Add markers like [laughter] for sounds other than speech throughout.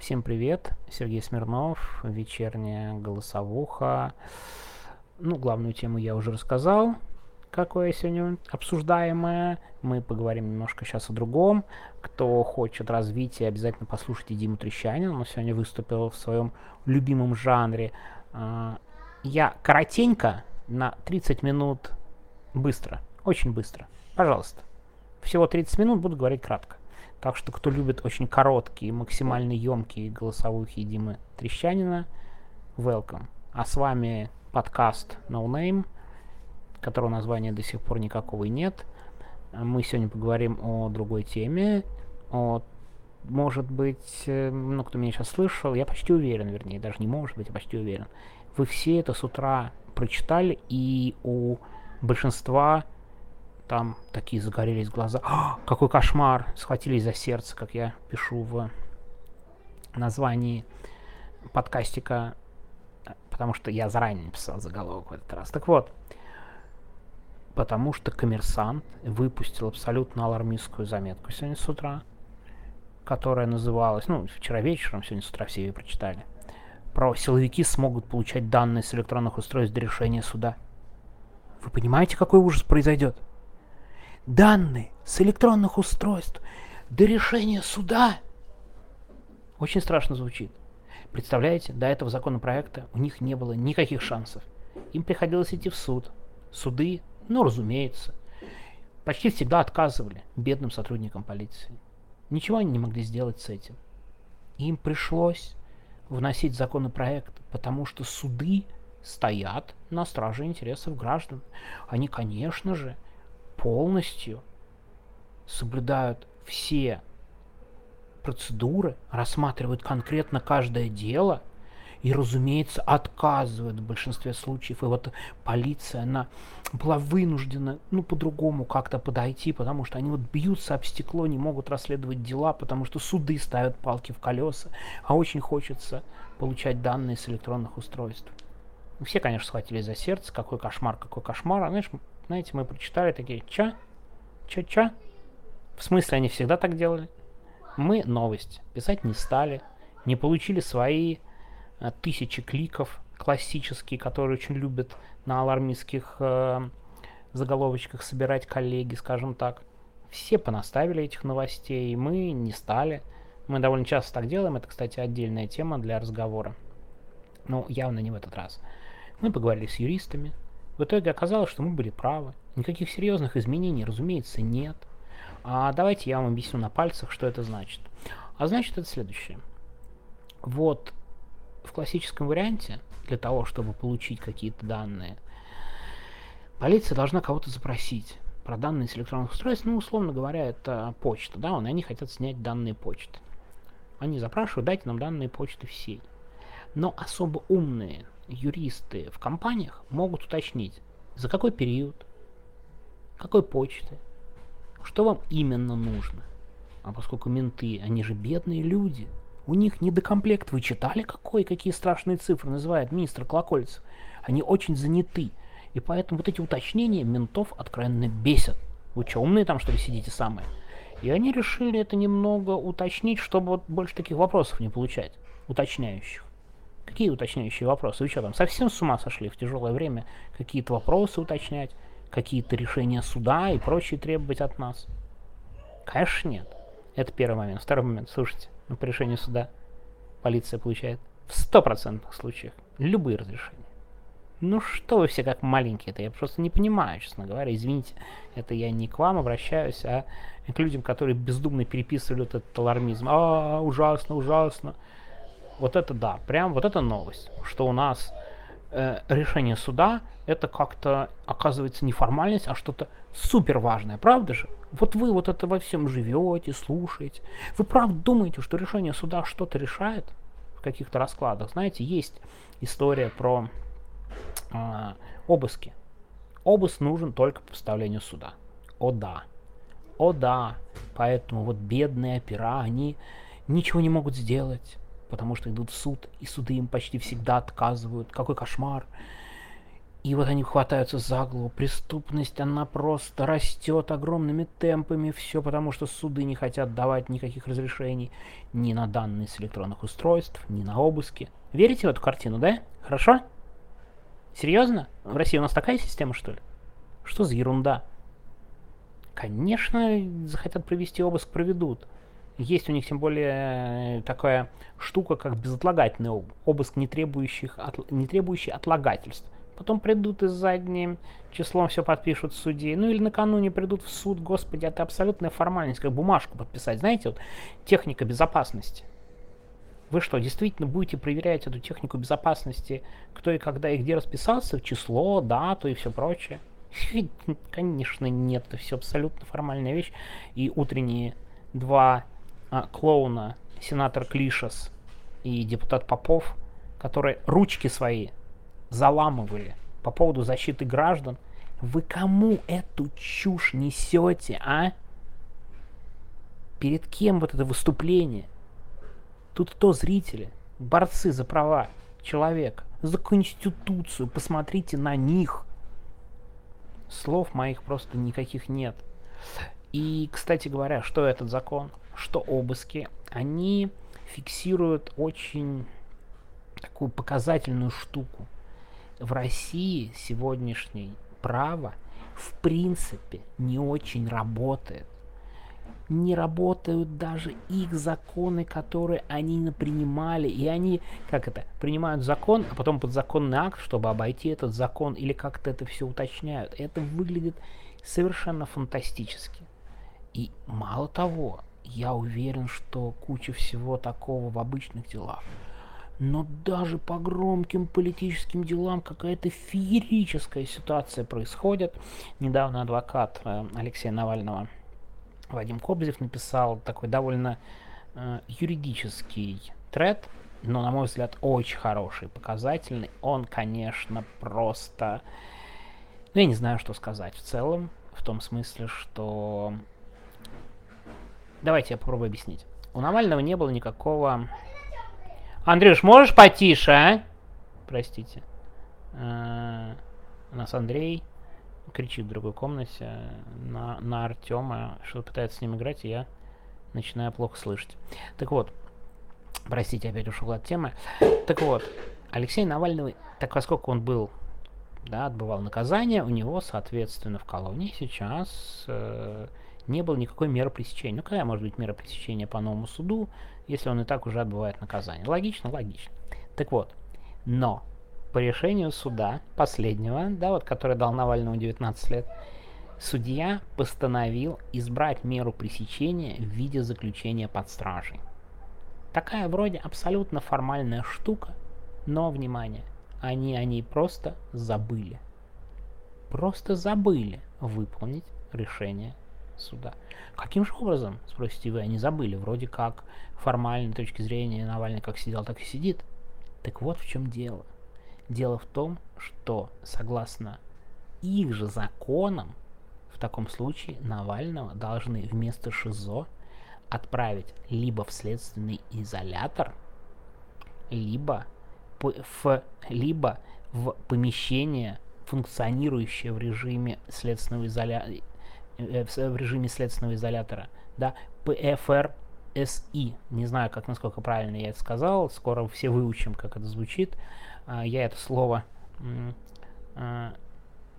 Всем привет, Сергей Смирнов, вечерняя голосовуха. Ну, главную тему я уже рассказал, какое сегодня обсуждаемое. Мы поговорим немножко сейчас о другом. Кто хочет развития, обязательно послушайте Диму Трещанина. Он сегодня выступил в своем любимом жанре. А, я коротенько, на 30 минут быстро, очень быстро. Пожалуйста. Всего 30 минут, буду говорить кратко. Так что, кто любит очень короткие, максимально емкие голосовухи Димы Трещанина, welcome. А с вами подкаст No Name, которого названия до сих пор никакого и нет. Мы сегодня поговорим о другой теме, о может быть, э, ну, кто меня сейчас слышал, я почти уверен, вернее, даже не может быть, я почти уверен. Вы все это с утра прочитали, и у большинства там такие загорелись глаза. О, какой кошмар! Схватились за сердце, как я пишу в названии подкастика, потому что я заранее написал заголовок в этот раз. Так вот, потому что коммерсант выпустил абсолютно алармистскую заметку сегодня с утра, которая называлась, ну, вчера вечером, сегодня с утра все ее прочитали, про силовики смогут получать данные с электронных устройств до решения суда. Вы понимаете, какой ужас произойдет? Данные с электронных устройств до решения суда. Очень страшно звучит. Представляете, до этого законопроекта у них не было никаких шансов. Им приходилось идти в суд. Суды, ну, разумеется, почти всегда отказывали бедным сотрудникам полиции. Ничего они не могли сделать с этим. Им пришлось вносить законопроект, потому что суды стоят на страже интересов граждан. Они, конечно же, полностью соблюдают все процедуры, рассматривают конкретно каждое дело и, разумеется, отказывают в большинстве случаев. И вот полиция, она была вынуждена, ну, по-другому как-то подойти, потому что они вот бьются об стекло, не могут расследовать дела, потому что суды ставят палки в колеса, а очень хочется получать данные с электронных устройств. Все, конечно, схватились за сердце, какой кошмар, какой кошмар. А знаешь, знаете, мы прочитали такие, ча? Ча-ча? В смысле, они всегда так делали? Мы новость писать не стали, не получили свои а, тысячи кликов классические, которые очень любят на алармистских э, заголовочках собирать коллеги, скажем так. Все понаставили этих новостей, мы не стали. Мы довольно часто так делаем, это, кстати, отдельная тема для разговора. Но явно не в этот раз. Мы поговорили с юристами, в итоге оказалось, что мы были правы. Никаких серьезных изменений, разумеется, нет. А давайте я вам объясню на пальцах, что это значит. А значит это следующее. Вот в классическом варианте, для того, чтобы получить какие-то данные, полиция должна кого-то запросить про данные с электронных устройств, ну, условно говоря, это почта, да, и они хотят снять данные почты. Они запрашивают, дайте нам данные почты всей. Но особо умные юристы в компаниях могут уточнить, за какой период, какой почты, что вам именно нужно. А поскольку менты, они же бедные люди, у них недокомплект. Вы читали, какой, какие страшные цифры называет министр Колокольцев? Они очень заняты. И поэтому вот эти уточнения ментов откровенно бесят. Вы что, умные там, что ли, сидите самые? И они решили это немного уточнить, чтобы вот больше таких вопросов не получать, уточняющих. Какие уточняющие вопросы? Вы что там, совсем с ума сошли в тяжелое время какие-то вопросы уточнять, какие-то решения суда и прочее требовать от нас? Конечно, нет. Это первый момент. Второй момент. Слушайте, ну, по решению суда полиция получает в стопроцентных случаях любые разрешения. Ну что вы все как маленькие-то? Я просто не понимаю, честно говоря. Извините, это я не к вам обращаюсь, а к людям, которые бездумно переписывали этот алармизм. А, ужасно, ужасно. Вот это да, прям вот это новость, что у нас э, решение суда это как-то оказывается не формальность, а что-то супер важное, правда же? Вот вы вот это во всем живете, слушаете. Вы правда думаете, что решение суда что-то решает в каких-то раскладах? Знаете, есть история про э, обыски. Обыск нужен только по постановлению суда. О да. О да. Поэтому вот бедные опера, они ничего не могут сделать потому что идут в суд, и суды им почти всегда отказывают. Какой кошмар. И вот они хватаются за голову. Преступность, она просто растет огромными темпами. Все потому, что суды не хотят давать никаких разрешений ни на данные с электронных устройств, ни на обыски. Верите в эту картину, да? Хорошо? Серьезно? В России у нас такая система, что ли? Что за ерунда? Конечно, захотят провести обыск, проведут. Есть у них тем более э, такая штука, как безотлагательный обыск, не, требующих, от, не требующий отлагательств. Потом придут и задним числом все подпишут в суде. Ну или накануне придут в суд. Господи, это абсолютная формальность, как бумажку подписать. Знаете, вот техника безопасности. Вы что, действительно будете проверять эту технику безопасности, кто и когда и где расписался, число, дату и все прочее? [laughs] Конечно, нет, это все абсолютно формальная вещь. И утренние два а, клоуна, сенатор Клишес и депутат Попов, которые ручки свои заламывали по поводу защиты граждан, вы кому эту чушь несете, а? Перед кем вот это выступление? Тут кто зрители? Борцы за права человека, за Конституцию. Посмотрите на них. Слов моих просто никаких нет. И, кстати говоря, что этот закон, что обыски, они фиксируют очень такую показательную штуку – в России сегодняшней право в принципе не очень работает. Не работают даже их законы, которые они принимали. И они, как это, принимают закон, а потом подзаконный акт, чтобы обойти этот закон, или как-то это все уточняют. Это выглядит совершенно фантастически. И мало того, я уверен, что куча всего такого в обычных делах но даже по громким политическим делам какая-то феерическая ситуация происходит. Недавно адвокат э, Алексея Навального Вадим Кобзев написал такой довольно э, юридический тред, но, на мой взгляд, очень хороший, показательный. Он, конечно, просто... Ну, я не знаю, что сказать в целом, в том смысле, что... Давайте я попробую объяснить. У Навального не было никакого Андрюш, можешь потише, а? Простите. А, у нас Андрей кричит в другой комнате на, на Артема, что пытается с ним играть, и я начинаю плохо слышать. Так вот, простите, опять ушел от темы. Так вот, Алексей Навальный, так поскольку он был, да, отбывал наказание, у него, соответственно, в колонии сейчас э, не было никакой меры пресечения. Ну, какая может быть мера пресечения по новому суду? если он и так уже отбывает наказание. Логично? Логично. Так вот, но по решению суда, последнего, да, вот, который дал Навальному 19 лет, судья постановил избрать меру пресечения в виде заключения под стражей. Такая вроде абсолютно формальная штука, но, внимание, они о ней просто забыли. Просто забыли выполнить решение суда. Каким же образом, спросите вы, они забыли? Вроде как формальной точки зрения Навальный как сидел, так и сидит. Так вот в чем дело. Дело в том, что согласно их же законам, в таком случае Навального должны вместо ШИЗО отправить либо в следственный изолятор, либо в, либо в помещение, функционирующее в режиме следственного изолятора, э, в режиме следственного изолятора, да, ПФР SI. Не знаю, как насколько правильно я это сказал. Скоро все выучим, как это звучит. А, я это слово а,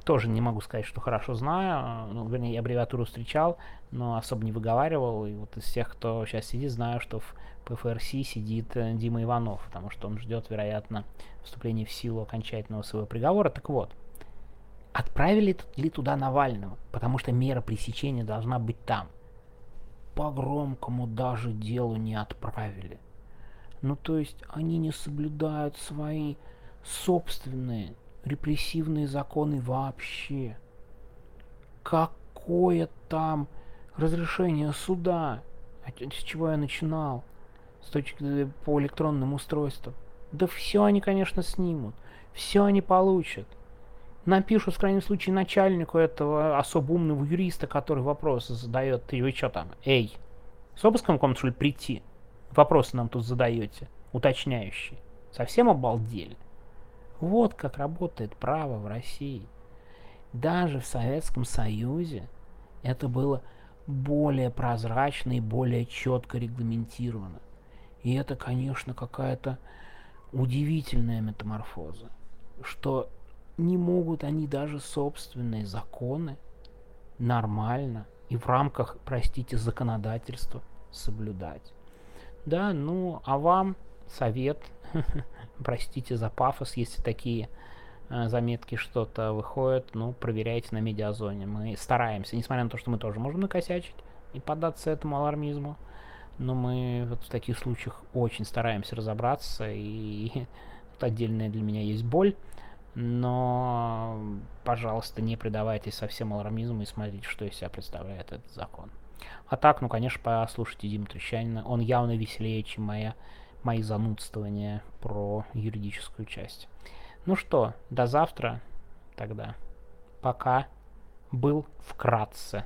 тоже не могу сказать, что хорошо знаю. А, ну, вернее, аббревиатуру встречал, но особо не выговаривал. И вот из тех, кто сейчас сидит, знаю, что в ПФРС сидит э, Дима Иванов, потому что он ждет, вероятно, вступления в силу окончательного своего приговора. Так вот, отправили ли туда Навального? Потому что мера пресечения должна быть там – по громкому даже делу не отправили. Ну то есть они не соблюдают свои собственные репрессивные законы вообще. Какое там разрешение суда? С чего я начинал? С точки по электронным устройствам. Да все они, конечно, снимут. Все они получат напишут в крайнем случае начальнику этого особо умного юриста, который вопросы задает. Ты вы что там? Эй, с обыском к вам, что ли, прийти? Вопросы нам тут задаете, уточняющие. Совсем обалдели? Вот как работает право в России. Даже в Советском Союзе это было более прозрачно и более четко регламентировано. И это, конечно, какая-то удивительная метаморфоза, что не могут они даже собственные законы нормально и в рамках, простите, законодательства соблюдать. Да, ну, а вам совет, [laughs] простите за пафос, если такие э, заметки что-то выходят, ну, проверяйте на медиазоне. Мы стараемся, несмотря на то, что мы тоже можем накосячить и поддаться этому алармизму, но мы вот в таких случаях очень стараемся разобраться, и [laughs] это отдельная для меня есть боль, но, пожалуйста, не предавайтесь совсем алармизму и смотрите, что из себя представляет этот закон. А так, ну, конечно, послушайте Диму Трещанина. Он явно веселее, чем моя, мои занудствования про юридическую часть. Ну что, до завтра тогда. Пока. Был вкратце.